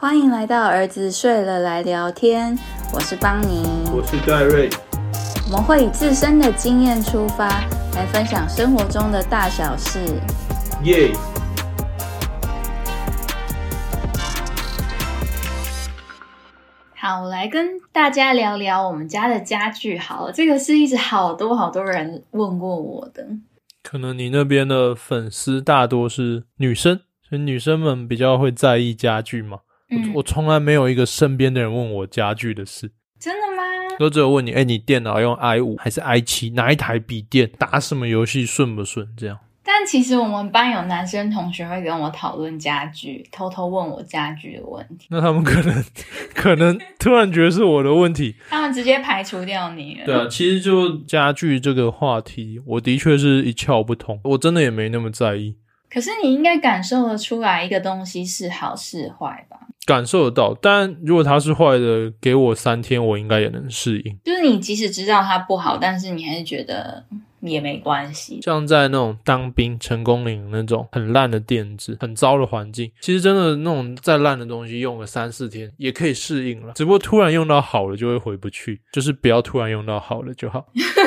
欢迎来到儿子睡了来聊天，我是邦尼，我是戴瑞，我们会以自身的经验出发，来分享生活中的大小事。耶！好，我来跟大家聊聊我们家的家具。好了，这个是一直好多好多人问过我的。可能你那边的粉丝大多是女生，所以女生们比较会在意家具嘛。我从来没有一个身边的人问我家具的事，真的吗？都只有问你，哎，你电脑用 i 五还是 i 七？哪一台笔电？打什么游戏顺不顺？这样。但其实我们班有男生同学会跟我讨论家具，偷偷问我家具的问题。那他们可能可能突然觉得是我的问题，他们直接排除掉你了。对啊，其实就家具这个话题，我的确是一窍不通，我真的也没那么在意。可是你应该感受得出来一个东西是好是坏吧？感受得到，但如果它是坏的，给我三天，我应该也能适应。就是你即使知道它不好，但是你还是觉得也没关系。像在那种当兵成功岭那种很烂的垫子、很糟的环境，其实真的那种再烂的东西，用个三四天也可以适应了。只不过突然用到好了，就会回不去。就是不要突然用到好了就好，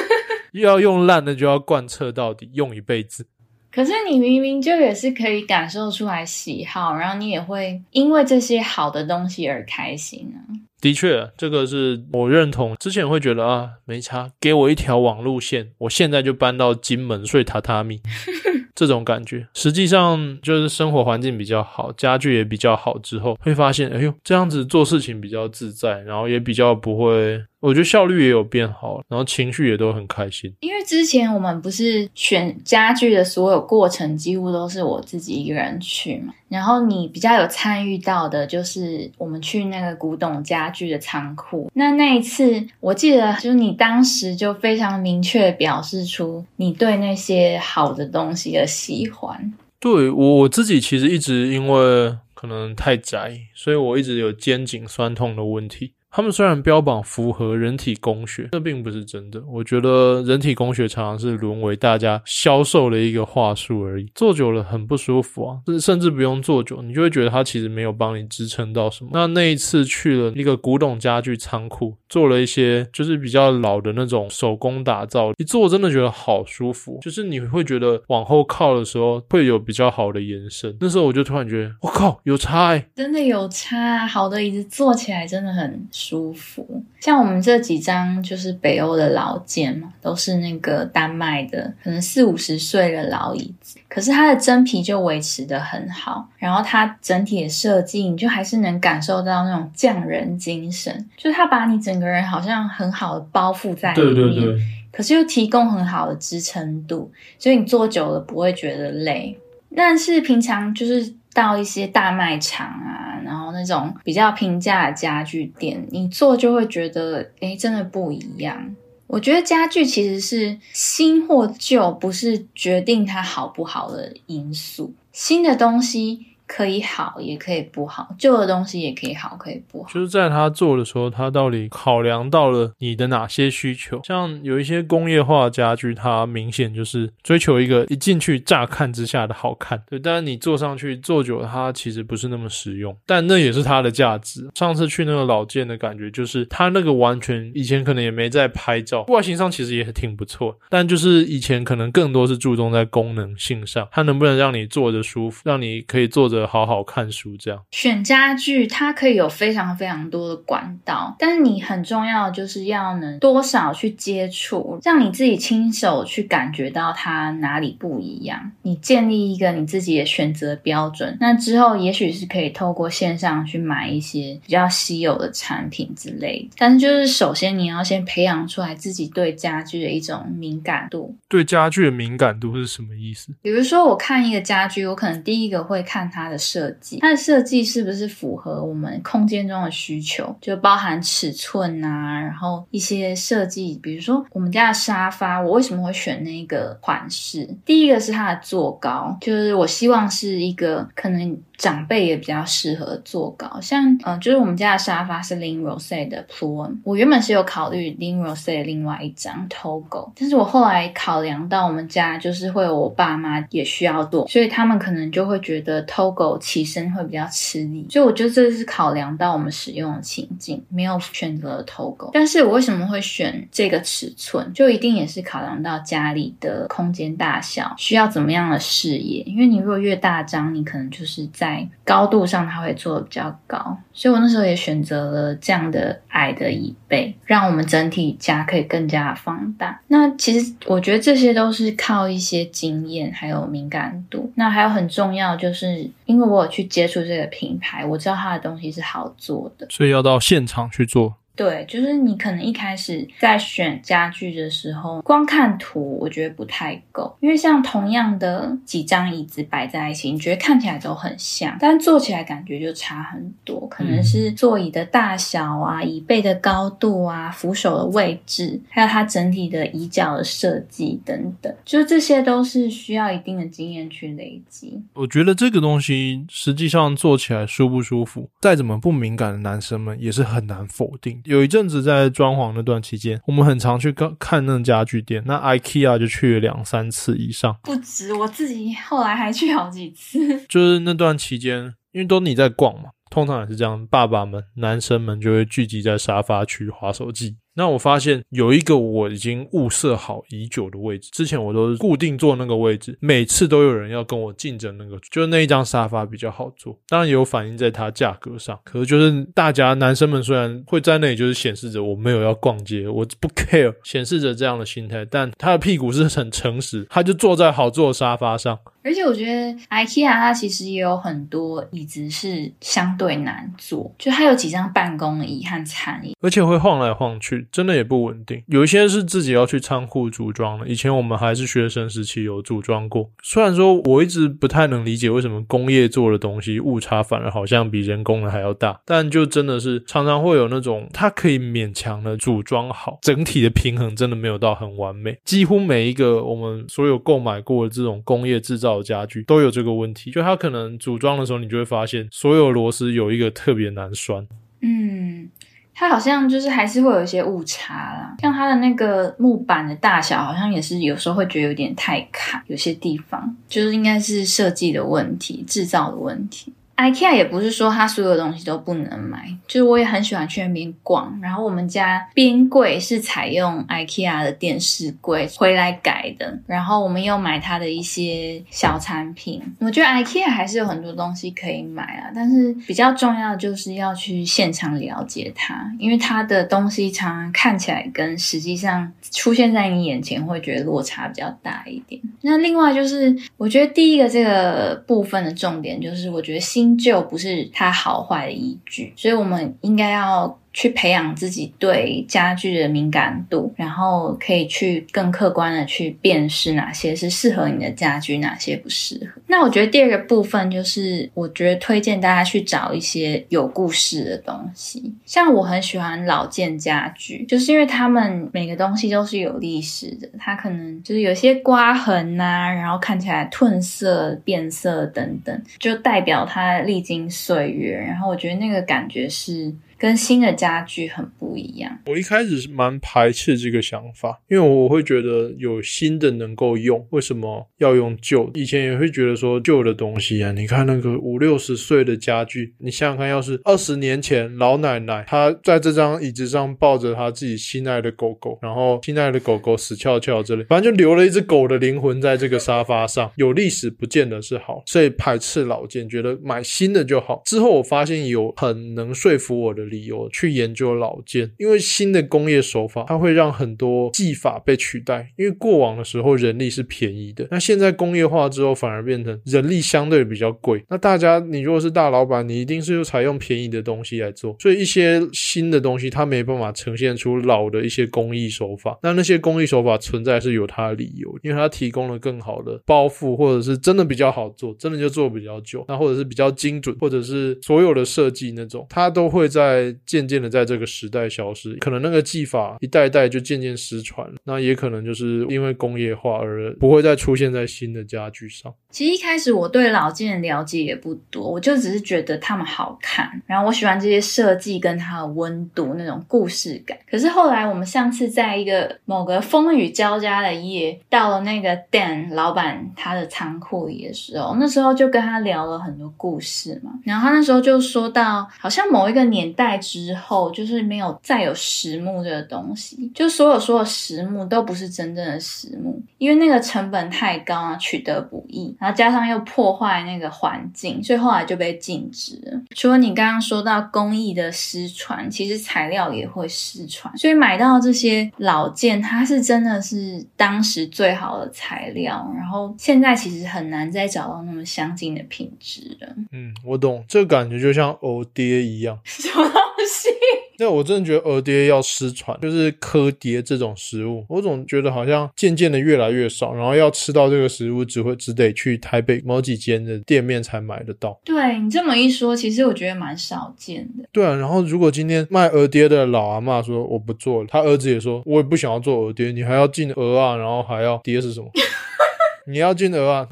要用烂的就要贯彻到底，用一辈子。可是你明明就也是可以感受出来喜好，然后你也会因为这些好的东西而开心啊。的确，这个是我认同。之前会觉得啊，没差，给我一条网路线，我现在就搬到金门睡榻榻米。这种感觉，实际上就是生活环境比较好，家具也比较好之后，会发现，哎呦，这样子做事情比较自在，然后也比较不会，我觉得效率也有变好，然后情绪也都很开心。因为之前我们不是选家具的所有过程，几乎都是我自己一个人去嘛。然后你比较有参与到的，就是我们去那个古董家具的仓库。那那一次，我记得就是你当时就非常明确表示出你对那些好的东西的喜欢。对我我自己其实一直因为可能太宅，所以我一直有肩颈酸痛的问题。他们虽然标榜符合人体工学，这并不是真的。我觉得人体工学常常是沦为大家销售的一个话术而已。做久了很不舒服啊，甚至不用做久，你就会觉得它其实没有帮你支撑到什么。那那一次去了一个古董家具仓库，做了一些就是比较老的那种手工打造，一做真的觉得好舒服，就是你会觉得往后靠的时候会有比较好的延伸。那时候我就突然觉得，我靠，有差，真的有差，好的椅子坐起来真的很。舒服，像我们这几张就是北欧的老件嘛，都是那个丹麦的，可能四五十岁的老椅子，可是它的真皮就维持的很好，然后它整体的设计，你就还是能感受到那种匠人精神，就是它把你整个人好像很好的包覆在里面，对对对，可是又提供很好的支撑度，所以你坐久了不会觉得累。但是平常就是到一些大卖场啊。然后那种比较平价的家具店，你做就会觉得，哎，真的不一样。我觉得家具其实是新或旧，不是决定它好不好的因素。新的东西。可以好，也可以不好。旧的东西也可以好，可以不好。就是在他做的时候，他到底考量到了你的哪些需求？像有一些工业化家具，它明显就是追求一个一进去乍看之下的好看。对，但是你坐上去坐久了，它其实不是那么实用。但那也是它的价值。上次去那个老建的感觉，就是它那个完全以前可能也没在拍照，外形上其实也挺不错。但就是以前可能更多是注重在功能性上，它能不能让你坐着舒服，让你可以坐着。好好看书，这样选家具，它可以有非常非常多的管道，但是你很重要就是要能多少去接触，让你自己亲手去感觉到它哪里不一样。你建立一个你自己的选择标准，那之后也许是可以透过线上去买一些比较稀有的产品之类。但是就是首先你要先培养出来自己对家具的一种敏感度。对家具的敏感度是什么意思？比如说我看一个家具，我可能第一个会看它。的设计，它的设计是不是符合我们空间中的需求？就包含尺寸啊，然后一些设计，比如说我们家的沙发，我为什么会选那个款式？第一个是它的坐高，就是我希望是一个可能。长辈也比较适合坐高，像嗯，就是我们家的沙发是 Lin Rose 的 Plum，我原本是有考虑 Lin Rose 的另外一张 Togo，但是我后来考量到我们家就是会有我爸妈也需要坐，所以他们可能就会觉得 Togo。狗起身会比较吃力，所以我觉得这是考量到我们使用的情境，没有选择头狗。但是我为什么会选这个尺寸？就一定也是考量到家里的空间大小，需要怎么样的视野？因为你如果越大张，你可能就是在高度上它会做的比较高，所以我那时候也选择了这样的矮的椅背，让我们整体家可以更加放大。那其实我觉得这些都是靠一些经验还有敏感度。那还有很重要就是，因为我有去接触这个品牌，我知道它的东西是好做的，所以要到现场去做。对，就是你可能一开始在选家具的时候，光看图我觉得不太够，因为像同样的几张椅子摆在一起，你觉得看起来都很像，但坐起来感觉就差很多。可能是座椅的大小啊、椅背的高度啊、扶手的位置，还有它整体的椅脚的设计等等，就这些都是需要一定的经验去累积。我觉得这个东西实际上坐起来舒不舒服，再怎么不敏感的男生们也是很难否定。有一阵子在装潢那段期间，我们很常去看看那家具店，那 IKEA 就去了两三次以上，不止。我自己后来还去好几次。就是那段期间，因为都你在逛嘛，通常也是这样，爸爸们、男生们就会聚集在沙发区划手机。那我发现有一个我已经物色好已久的位置，之前我都是固定坐那个位置，每次都有人要跟我竞争那个，就是那一张沙发比较好坐，当然也有反映在它价格上。可是就是大家男生们虽然会在那里，就是显示着我没有要逛街，我不 care，显示着这样的心态，但他的屁股是很诚实，他就坐在好坐的沙发上。而且我觉得 IKEA 它其实也有很多椅子是相对难坐，就它有几张办公椅和餐椅，而且会晃来晃去。真的也不稳定，有一些是自己要去仓库组装的。以前我们还是学生时期有组装过，虽然说我一直不太能理解为什么工业做的东西误差反而好像比人工的还要大，但就真的是常常会有那种它可以勉强的组装好，整体的平衡真的没有到很完美。几乎每一个我们所有购买过的这种工业制造的家具都有这个问题，就它可能组装的时候你就会发现所有螺丝有一个特别难拴。嗯。它好像就是还是会有一些误差啦，像它的那个木板的大小，好像也是有时候会觉得有点太卡，有些地方就是应该是设计的问题、制造的问题。IKEA 也不是说它所有东西都不能买，就是我也很喜欢去那边逛。然后我们家边柜是采用 IKEA 的电视柜回来改的，然后我们又买它的一些小产品。我觉得 IKEA 还是有很多东西可以买啊，但是比较重要的就是要去现场了解它，因为它的东西常常看起来跟实际上出现在你眼前会觉得落差比较大一点。那另外就是，我觉得第一个这个部分的重点就是，我觉得新就不是它好坏的依据，所以我们应该要。去培养自己对家具的敏感度，然后可以去更客观的去辨识哪些是适合你的家具，哪些不适合。那我觉得第二个部分就是，我觉得推荐大家去找一些有故事的东西。像我很喜欢老件家具，就是因为他们每个东西都是有历史的，它可能就是有些刮痕呐，然后看起来褪色、变色等等，就代表它历经岁月。然后我觉得那个感觉是。跟新的家具很不一样。我一开始是蛮排斥这个想法，因为我会觉得有新的能够用，为什么要用旧？以前也会觉得说旧的东西啊，你看那个五六十岁的家具，你想想看，要是二十年前老奶奶她在这张椅子上抱着她自己心爱的狗狗，然后心爱的狗狗死翘翘之类，反正就留了一只狗的灵魂在这个沙发上，有历史不见得是好，所以排斥老件，觉得买新的就好。之后我发现有很能说服我的。理由去研究老件，因为新的工业手法，它会让很多技法被取代。因为过往的时候人力是便宜的，那现在工业化之后反而变成人力相对比较贵。那大家，你如果是大老板，你一定是采用便宜的东西来做，所以一些新的东西它没办法呈现出老的一些工艺手法。那那些工艺手法存在是有它的理由，因为它提供了更好的包覆，或者是真的比较好做，真的就做比较久，那或者是比较精准，或者是所有的设计那种，它都会在。渐渐的在这个时代消失。可能那个技法一代代就渐渐失传，那也可能就是因为工业化而不会再出现在新的家具上。其实一开始我对老件的了解也不多，我就只是觉得他们好看，然后我喜欢这些设计跟它的温度那种故事感。可是后来我们上次在一个某个风雨交加的夜，到了那个 Dan 老板他的仓库里的时候，那时候就跟他聊了很多故事嘛。然后他那时候就说到，好像某一个年代之后，就是没有再有实木这个东西，就所有所有实木都不是真正的实木，因为那个成本太高啊，取得不易。然后加上又破坏那个环境，所以后来就被禁止了。除了你刚刚说到工艺的失传，其实材料也会失传。所以买到这些老件，它是真的是当时最好的材料，然后现在其实很难再找到那么相近的品质了。嗯，我懂，这个感觉就像欧爹一样。什么东西？那我真的觉得鹅爹要失传，就是柯爹这种食物，我总觉得好像渐渐的越来越少，然后要吃到这个食物，只会只得去台北某几间的店面才买得到。对你这么一说，其实我觉得蛮少见的。对啊，然后如果今天卖鹅爹的老阿妈说我不做了，他儿子也说我也不想要做鹅爹，你还要进鹅啊，然后还要爹是什么？你要进鹅啊，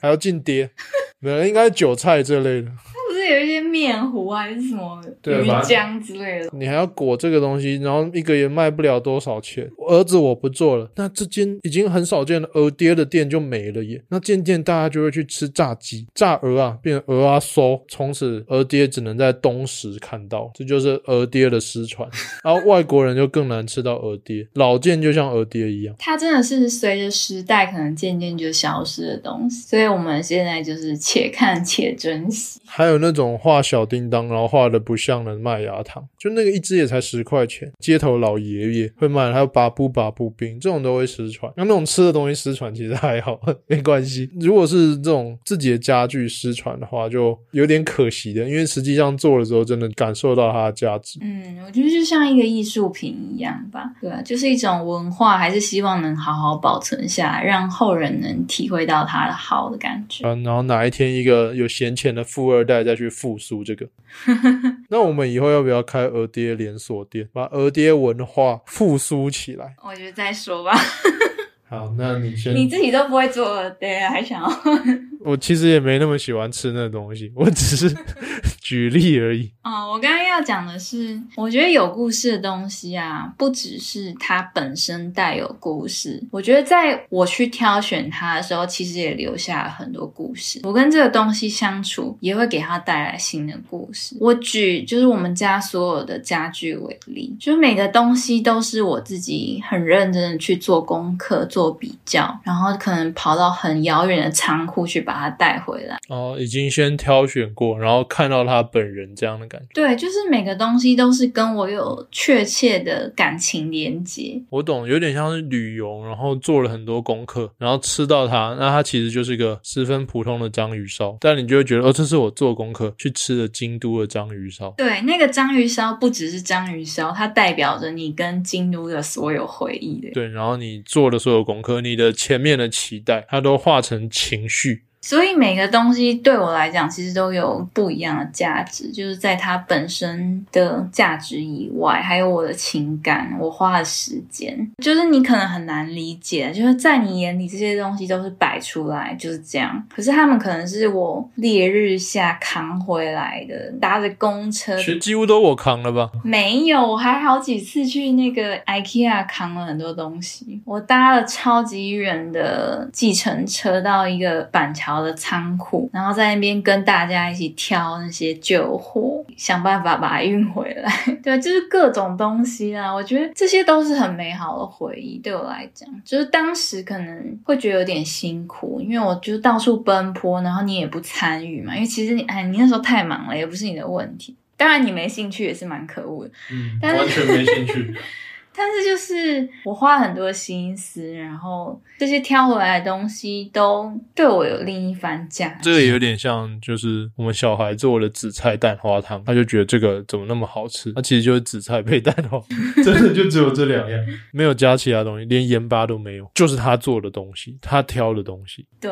还要进爹，没有应该韭菜这类的。不是有一些面糊还是什么鱼浆之类的？你还要裹这个东西，然后一个也卖不了多少钱。儿子我不做了，那这间已经很少见的鹅爹的店就没了耶。那渐渐大家就会去吃炸鸡、炸鹅啊，变鹅啊酥，从此鹅爹只能在东石看到，这就是鹅爹的失传。然后外国人就更难吃到鹅爹，老件就像鹅爹一样，它真的是随着时代可能渐渐就消失的东西。所以我们现在就是且看且珍惜。还有那种画小叮当，然后画的不像的麦芽糖，就那个一只也才十块钱，街头老爷爷会卖，还有拔布拔布冰，这种都会失传。那那种吃的东西失传其实还好，没关系。如果是这种自己的家具失传的话，就有点可惜的，因为实际上做了之后，真的感受到它的价值。嗯，我觉得就像一个艺术品一样吧，对啊，就是一种文化，还是希望能好好保存下来，让后人能体会到它的好的感觉。嗯，然后哪一天一个有闲钱的富二代再去复苏这个，那我们以后要不要开儿爹连锁店，把儿爹文化复苏起来？我觉得再说吧。好，那你先。你自己都不会做，对，还想要？我其实也没那么喜欢吃那东西，我只是 举例而已。哦，我刚刚要讲的是，我觉得有故事的东西啊，不只是它本身带有故事，我觉得在我去挑选它的时候，其实也留下了很多故事。我跟这个东西相处，也会给它带来新的故事。我举就是我们家所有的家具为例，就是每个东西都是我自己很认真的去做功课、做比较，然后可能跑到很遥远的仓库去把它带回来。哦，已经先挑选过，然后看到他本人这样的感觉。对，就是每个东西都是跟我有确切的感情连接。我懂，有点像是旅游，然后做了很多功课，然后吃到它，那它其实就是一个十分普通的章鱼烧，但你就会觉得，哦，这是我做功课去吃的京都的章鱼烧。对，那个章鱼烧不只是章鱼烧，它代表着你跟京都的所有回忆的。对，然后你做的所有总和，你的前面的期待，它都化成情绪。所以每个东西对我来讲，其实都有不一样的价值，就是在它本身的价值以外，还有我的情感，我花的时间，就是你可能很难理解，就是在你眼里这些东西都是摆出来就是这样，可是他们可能是我烈日下扛回来的，搭着公车，其实几乎都我扛了吧？没有，我还好几次去那个 IKEA 扛了很多东西，我搭了超级远的计程车到一个板桥。的仓库，然后在那边跟大家一起挑那些旧货，想办法把它运回来。对，就是各种东西啊，我觉得这些都是很美好的回忆。对我来讲，就是当时可能会觉得有点辛苦，因为我就到处奔波，然后你也不参与嘛。因为其实你哎，你那时候太忙了，也不是你的问题。当然你没兴趣也是蛮可恶的，嗯，完全没兴趣。但是就是我花很多心思，然后这些挑回来的东西都对我有另一番价值。这个也有点像，就是我们小孩做的紫菜蛋花汤，他就觉得这个怎么那么好吃？他其实就是紫菜配蛋花，真的就只有这两样，没有加其他东西，连盐巴都没有，就是他做的东西，他挑的东西。对，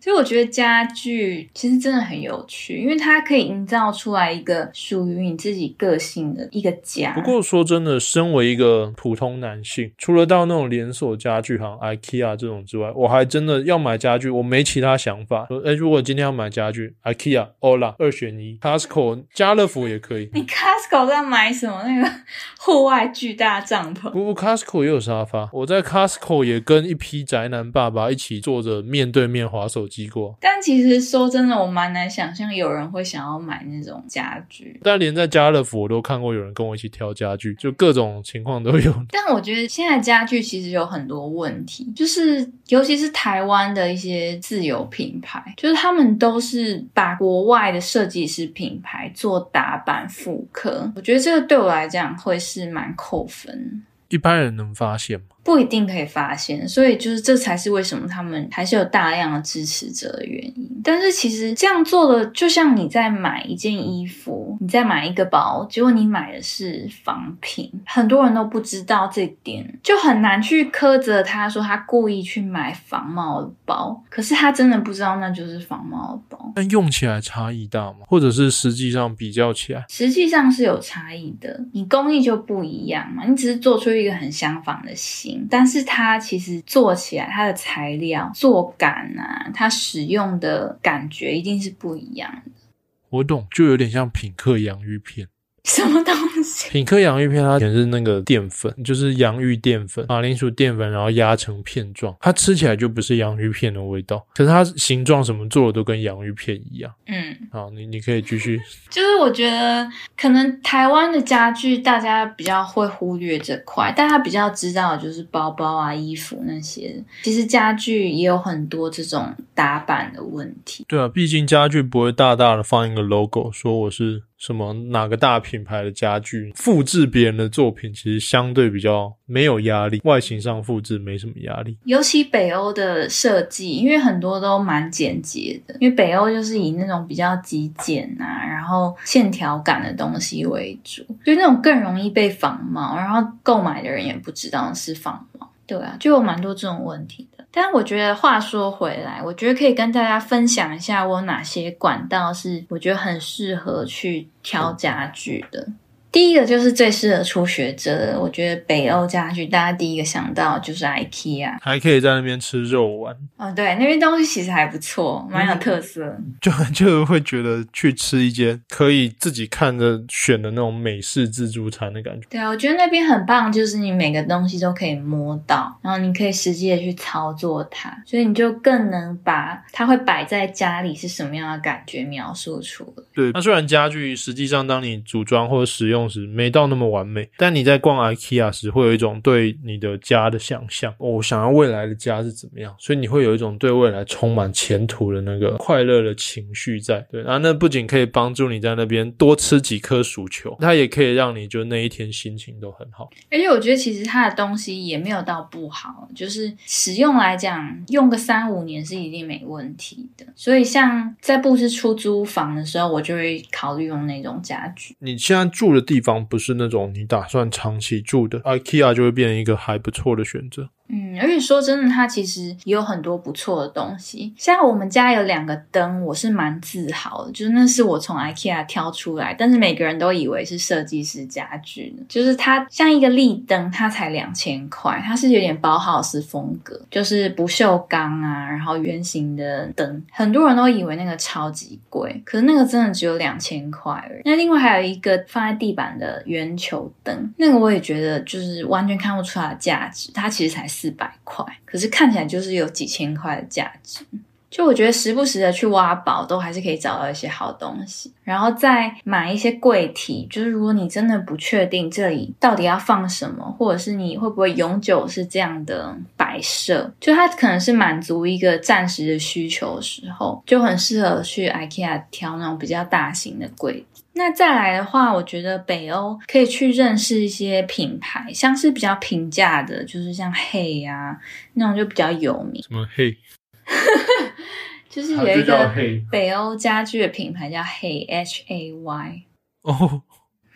所以我觉得家具其实真的很有趣，因为它可以营造出来一个属于你自己个性的一个家。不过说真的，身为一个普通男性，除了到那种连锁家具行 IKEA 这种之外，我还真的要买家具，我没其他想法。说，哎，如果今天要买家具，IKEA、Ola 二选一，Costco、家乐福也可以。你 Costco 在买什么？那个户外巨大帐篷？不不，Costco 也有沙发。我在 Costco 也跟一批宅男爸爸一起坐着面对面划手机过。但其实说真的，我蛮难想象有人会想要买那种家具。但连在家乐福，我都看过有人跟我一起挑家具，就各种情况都有。但我觉得现在家具其实有很多问题，就是尤其是台湾的一些自有品牌，就是他们都是把国外的设计师品牌做打版复刻。我觉得这个对我来讲会是蛮扣分。一般人能发现吗？不一定可以发现，所以就是这才是为什么他们还是有大量的支持者的原因。但是其实这样做的，就像你在买一件衣服，你在买一个包，结果你买的是仿品，很多人都不知道这点，就很难去苛责他说他故意去买仿冒的包。可是他真的不知道那就是仿冒的包。但用起来差异大吗？或者是实际上比较起来，实际上是有差异的。你工艺就不一样嘛，你只是做出一个很相仿的型。但是它其实做起来，它的材料、做感啊，它使用的感觉一定是不一样的。我懂，就有点像品客洋芋片。什么东西？品客洋芋片，它全是那个淀粉，就是洋芋淀粉、马铃薯淀粉，然后压成片状，它吃起来就不是洋芋片的味道。可是它形状什么做的都跟洋芋片一样。嗯，好，你你可以继续。就是我觉得可能台湾的家具大家比较会忽略这块，大家比较知道的就是包包啊、衣服那些。其实家具也有很多这种打版的问题。对啊，毕竟家具不会大大的放一个 logo，说我是。什么哪个大品牌的家具复制别人的作品，其实相对比较没有压力，外形上复制没什么压力。尤其北欧的设计，因为很多都蛮简洁的，因为北欧就是以那种比较极简啊，然后线条感的东西为主，就那种更容易被仿冒，然后购买的人也不知道是仿冒。对啊，就有蛮多这种问题的。但我觉得话说回来，我觉得可以跟大家分享一下我哪些管道是我觉得很适合去挑家具的。第一个就是最适合初学者的，我觉得北欧家具，大家第一个想到就是 IKEA，还可以在那边吃肉丸。哦，对，那边东西其实还不错，蛮有特色。就 就会觉得去吃一间可以自己看着选的那种美式自助餐的感觉。对啊，我觉得那边很棒，就是你每个东西都可以摸到，然后你可以实际的去操作它，所以你就更能把它会摆在家里是什么样的感觉描述出来。对，那虽然家具实际上当你组装或者使用时没到那么完美，但你在逛 IKEA 时会有一种对你的家的想象。我想要未来的家是怎么样，所以你会有一种对未来充满前途的那个快乐的情绪在。对，然后那不仅可以帮助你在那边多吃几颗薯球，它也可以让你就那一天心情都很好。而且我觉得其实它的东西也没有到不好，就是使用来讲，用个三五年是一定没问题的。所以像在布置出租房的时候，我就会考虑用那种家具。你现在住的地地方不是那种你打算长期住的，IKEA 就会变成一个还不错的选择。嗯，而且说真的，它其实也有很多不错的东西。像我们家有两个灯，我是蛮自豪的，就是那是我从 IKEA 挑出来，但是每个人都以为是设计师家具呢。就是它像一个立灯，它才两千块，它是有点包豪斯风格，就是不锈钢啊，然后圆形的灯，很多人都以为那个超级贵，可是那个真的只有两千块而已。那另外还有一个放在地板的圆球灯，那个我也觉得就是完全看不出来价值，它其实才。四百块，可是看起来就是有几千块的价值。就我觉得时不时的去挖宝，都还是可以找到一些好东西。然后再买一些柜体，就是如果你真的不确定这里到底要放什么，或者是你会不会永久是这样的摆设，就它可能是满足一个暂时的需求的时候，就很适合去 IKEA 挑那种比较大型的柜。那再来的话，我觉得北欧可以去认识一些品牌，像是比较平价的，就是像 Hey 啊那种就比较有名。什么嘿？就是有一个北欧家具的品牌叫 Hey H A Y。哦，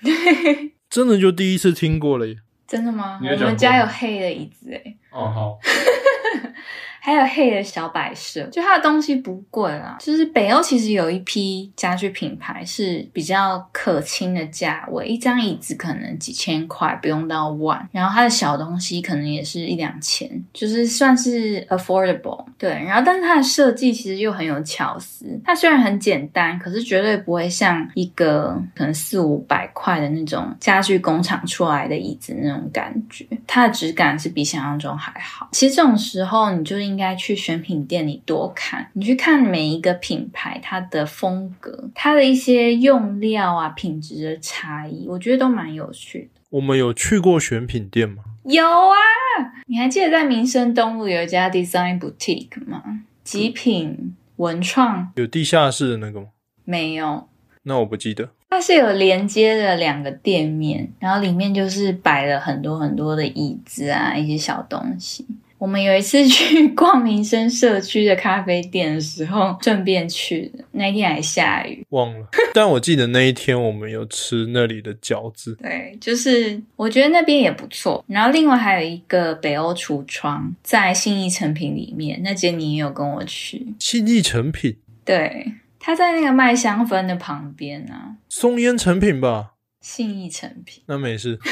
真的就第一次听过了耶。真的吗？我们家有 Hey 的椅子诶。哦，好，还有黑的小摆设，就它的东西不贵啦。就是北欧其实有一批家具品牌是比较可亲的价位，一张椅子可能几千块，不用到万。然后它的小东西可能也是一两千，就是算是 affordable。对，然后但是它的设计其实又很有巧思。它虽然很简单，可是绝对不会像一个可能四五百块的那种家具工厂出来的椅子那种感觉。它的质感是比想象中还好。其实这种时候，你就应该去选品店里多看，你去看每一个品牌它的风格，它的一些用料啊、品质的差异，我觉得都蛮有趣的。我们有去过选品店吗？有啊，你还记得在民生东路有一家 Design Boutique 吗？极品文创有地下室的那个吗？没有，那我不记得。它是有连接的两个店面，然后里面就是摆了很多很多的椅子啊，一些小东西。我们有一次去逛民生社区的咖啡店的时候，顺便去的，那一天还下雨。忘了，但我记得那一天我们有吃那里的饺子。对，就是我觉得那边也不错。然后另外还有一个北欧橱窗，在信义成品里面，那间你也有跟我去。信义成品、对，它在那个麦香氛的旁边啊，松烟成品吧？信义成品。那没事。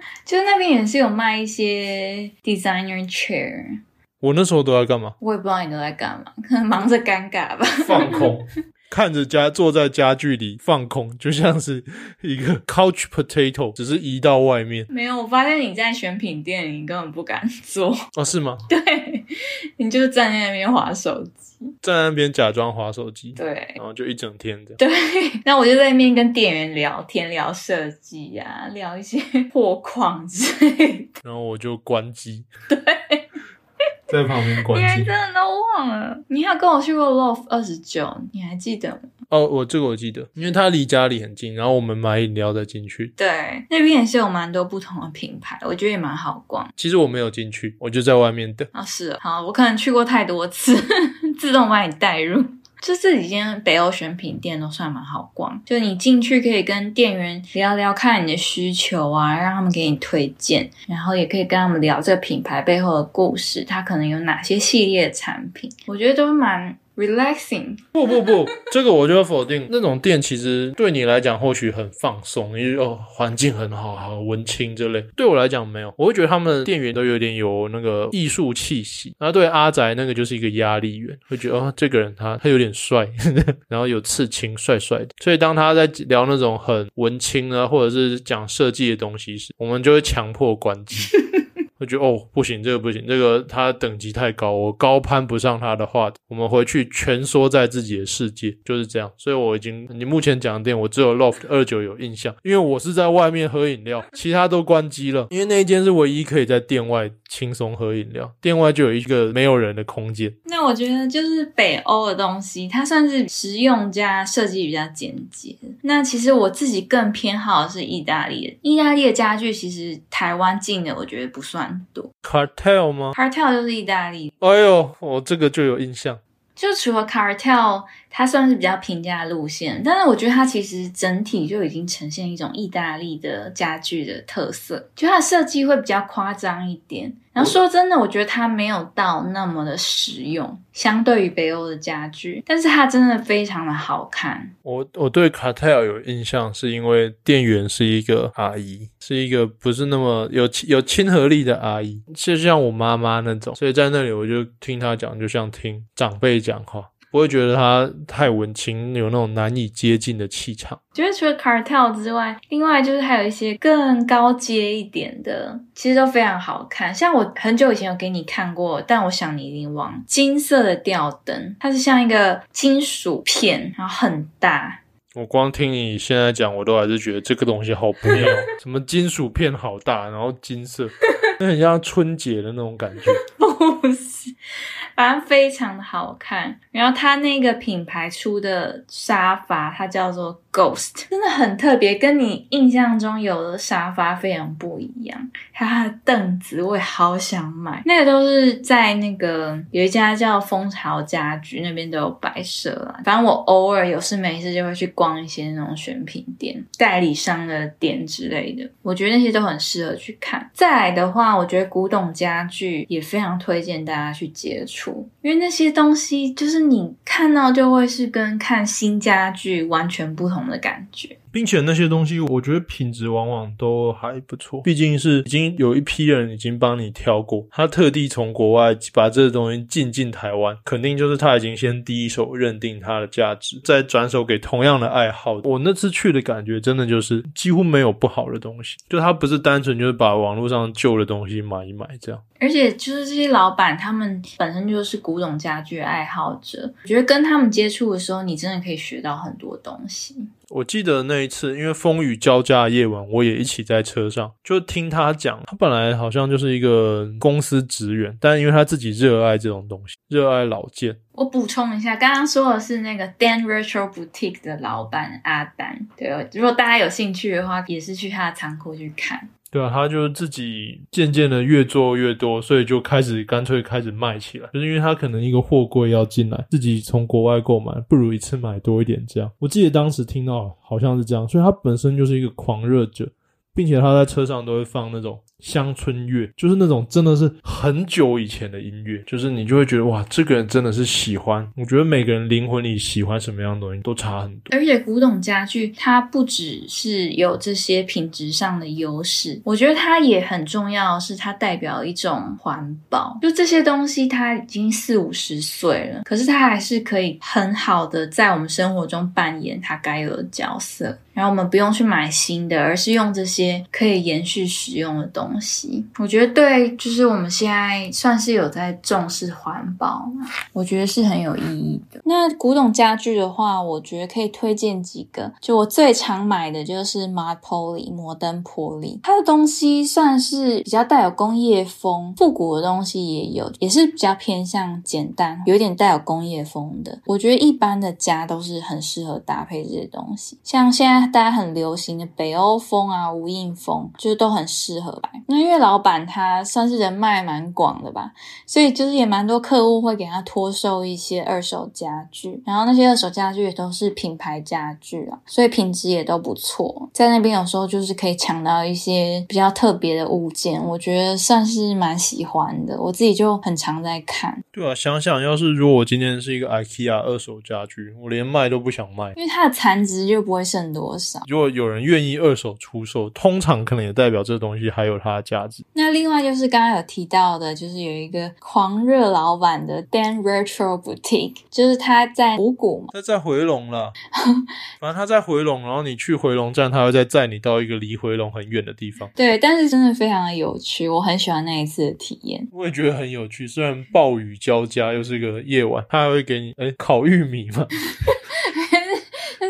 就是那边也是有卖一些 designer chair，我那时候都在干嘛？我也不知道你都在干嘛，可能忙着尴尬吧。放空，看着家坐在家具里放空，就像是一个 couch potato，只是移到外面。没有，我发现你在选品店，你根本不敢坐，哦，是吗？对，你就站在那边划手机。站在那边假装划手机，对然后就一整天这样。对，那我就在那边跟店员聊天，聊设计呀，聊一些 破框之类的。然后我就关机，对，在旁边关你还真。的都忘了？你还有跟我去过 Love 二十九，你还记得吗？哦，我这个我记得，因为它离家里很近，然后我们买饮料再进去。对，那边也是有蛮多不同的品牌，我觉得也蛮好逛。其实我没有进去，我就在外面等。啊，是哦好，我可能去过太多次，自动把你带入。就这几间北欧选品店都算蛮好逛，就你进去可以跟店员聊聊看你的需求啊，让他们给你推荐，然后也可以跟他们聊这个品牌背后的故事，它可能有哪些系列的产品，我觉得都蛮 relaxing。不不不，这个我就要否定。那种店其实对你来讲或许很放松，因为哦环境很好，好文青之类。对我来讲没有，我会觉得他们店员都有点有那个艺术气息。然后对阿宅那个就是一个压力源，会觉得哦这个人他他有点帅，然后有刺青，帅帅的。所以当他在聊那种很文青啊，或者是讲设计的东西时，我们就会强迫关机。我觉得哦，不行，这个不行，这个他等级太高，我高攀不上他的话，我们回去蜷缩在自己的世界，就是这样。所以我已经，你目前讲的店，我只有 Loft 二九有印象，因为我是在外面喝饮料，其他都关机了，因为那一间是唯一可以在店外轻松喝饮料，店外就有一个没有人的空间。那我觉得就是北欧的东西，它算是实用加设计比较简洁。那其实我自己更偏好的是意大利的，意大利的家具其实台湾进的我觉得不算多 Cartel 吗？，Cartel 就是意大利，哎呦，我这个就有印象。就除了 Cartel，它算是比较平价路线，但是我觉得它其实整体就已经呈现一种意大利的家具的特色，就它的设计会比较夸张一点。然后说真的，我觉得它没有到那么的实用，相对于北欧的家具，但是它真的非常的好看。我我对 Cartel 有印象，是因为店员是一个阿姨，是一个不是那么有有亲和力的阿姨，就像我妈妈那种，所以在那里我就听她讲，就像听长辈讲话，不会觉得他太文青，有那种难以接近的气场。觉得除了 Cartel 之外，另外就是还有一些更高阶一点的，其实都非常好看。像我很久以前有给你看过，但我想你一定忘了，金色的吊灯，它是像一个金属片，然后很大，我光听你现在讲，我都还是觉得这个东西好不妙，什么金属片好大，然后金色，那很像春节的那种感觉。不是，反正非常的好看。然后它那个品牌出的沙发，它叫做 Ghost，真的很特别，跟你印象中有的沙发非常不一样。还有它的凳子，我也好想买。那个都是在那个有一家叫蜂巢家居那边都有摆设啦。反正我偶尔有事没事就会去逛一些那种选品店、代理商的店之类的。我觉得那些都很适合去看。再来的话，我觉得古董家具也非常推荐大家去接触，因为那些东西就是你看到就会是跟看新家具完全不同的感觉。并且那些东西，我觉得品质往往都还不错。毕竟是已经有一批人已经帮你挑过，他特地从国外把这个东西进进台湾，肯定就是他已经先第一手认定它的价值，再转手给同样的爱好。我那次去的感觉，真的就是几乎没有不好的东西，就他不是单纯就是把网络上旧的东西买一买这样。而且就是这些老板，他们本身就是古董家具爱好者，我觉得跟他们接触的时候，你真的可以学到很多东西。我记得那一次，因为风雨交加的夜晚，我也一起在车上，就听他讲，他本来好像就是一个公司职员，但因为他自己热爱这种东西，热爱老件。我补充一下，刚刚说的是那个 Dan Retro Boutique 的老板阿丹，对，如果大家有兴趣的话，也是去他的仓库去看。对啊，他就自己渐渐的越做越多，所以就开始干脆开始卖起来，就是因为他可能一个货柜要进来，自己从国外购买，不如一次买多一点这样。我记得当时听到好像是这样，所以他本身就是一个狂热者，并且他在车上都会放那种。乡村乐就是那种真的是很久以前的音乐，就是你就会觉得哇，这个人真的是喜欢。我觉得每个人灵魂里喜欢什么样的东西都差很多。而且古董家具它不只是有这些品质上的优势，我觉得它也很重要，是它代表一种环保。就这些东西它已经四五十岁了，可是它还是可以很好的在我们生活中扮演它该有的角色。然后我们不用去买新的，而是用这些可以延续使用的东西。我觉得对，就是我们现在算是有在重视环保嘛，我觉得是很有意义的。那古董家具的话，我觉得可以推荐几个。就我最常买的就是 m a r p o l i 摩登玻璃，它的东西算是比较带有工业风，复古的东西也有，也是比较偏向简单，有点带有工业风的。我觉得一般的家都是很适合搭配这些东西，像现在。大家很流行的北欧风啊，无印风，就是都很适合吧。那因为老板他算是人脉蛮广的吧，所以就是也蛮多客户会给他托售一些二手家具，然后那些二手家具也都是品牌家具啊，所以品质也都不错。在那边有时候就是可以抢到一些比较特别的物件，我觉得算是蛮喜欢的。我自己就很常在看。对啊，想想要是如果我今天是一个 IKEA 二手家具，我连卖都不想卖，因为它的残值就不会剩多少。如果有人愿意二手出售，通常可能也代表这东西还有它的价值。那另外就是刚刚有提到的，就是有一个狂热老板的 Dan Retro Boutique，就是他在五谷嘛，他在回龙了。反正他在回龙，然后你去回龙站，他会再载你到一个离回龙很远的地方。对，但是真的非常的有趣，我很喜欢那一次的体验。我也觉得很有趣，虽然暴雨交加，又是一个夜晚，他还会给你哎烤玉米嘛。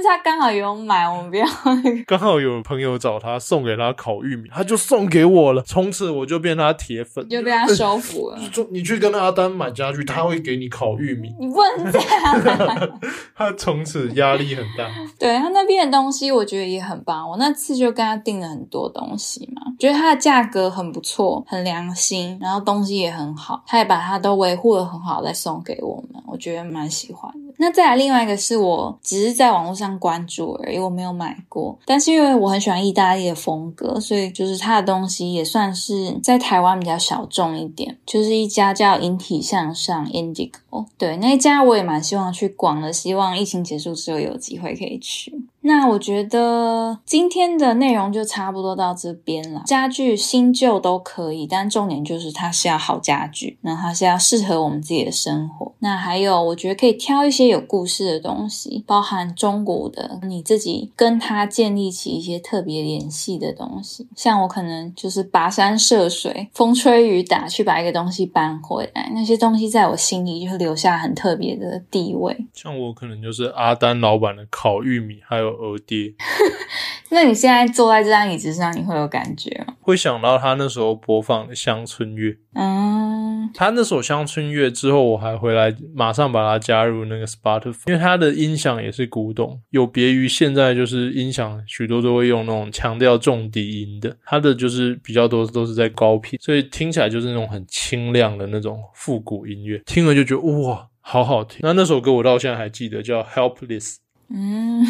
但是他刚好有买，我们不要那个。刚好有朋友找他送给他烤玉米，他就送给我了。从此我就变他铁粉，就被他收服了。就你去跟阿丹买家具，他会给你烤玉米。你不能这样。他从此压力很大。对他那边的东西，我觉得也很棒。我那次就跟他订了很多东西嘛，觉得他的价格很不错，很良心，然后东西也很好，他也把它都维护的很好，再送给我们，我觉得蛮喜欢的。那再来另外一个是我只是在网络上关注而已，我没有买过。但是因为我很喜欢意大利的风格，所以就是它的东西也算是在台湾比较小众一点。就是一家叫引体向上 Indigo，对那一家我也蛮希望去逛的，希望疫情结束之后有机会可以去。那我觉得今天的内容就差不多到这边了。家具新旧都可以，但重点就是它是要好家具，那它是要适合我们自己的生活。那还有，我觉得可以挑一些有故事的东西，包含中古的，你自己跟它建立起一些特别联系的东西。像我可能就是跋山涉水，风吹雨打去把一个东西搬回来，那些东西在我心里就留下很特别的地位。像我可能就是阿丹老板的烤玉米，还有鹅爹。那你现在坐在这张椅子上，你会有感觉吗？会想到他那时候播放的乡村乐。嗯，他那首乡村乐之后，我还回来马上把它加入那个 Spotify，因为它的音响也是古董，有别于现在就是音响许多都会用那种强调重低音的，它的就是比较多都是在高频，所以听起来就是那种很清亮的那种复古音乐，听了就觉得哇，好好听。那那首歌我到现在还记得，叫 Helpless。嗯，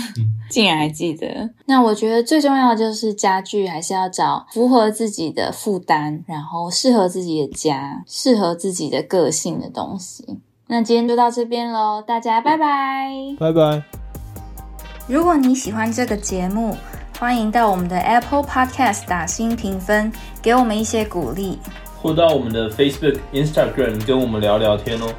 竟然还记得。那我觉得最重要的就是家具还是要找符合自己的负担，然后适合自己的家、适合自己的个性的东西。那今天就到这边喽，大家拜拜，拜拜。如果你喜欢这个节目，欢迎到我们的 Apple Podcast 打新评分，给我们一些鼓励，或到我们的 Facebook、Instagram 跟我们聊聊天哦。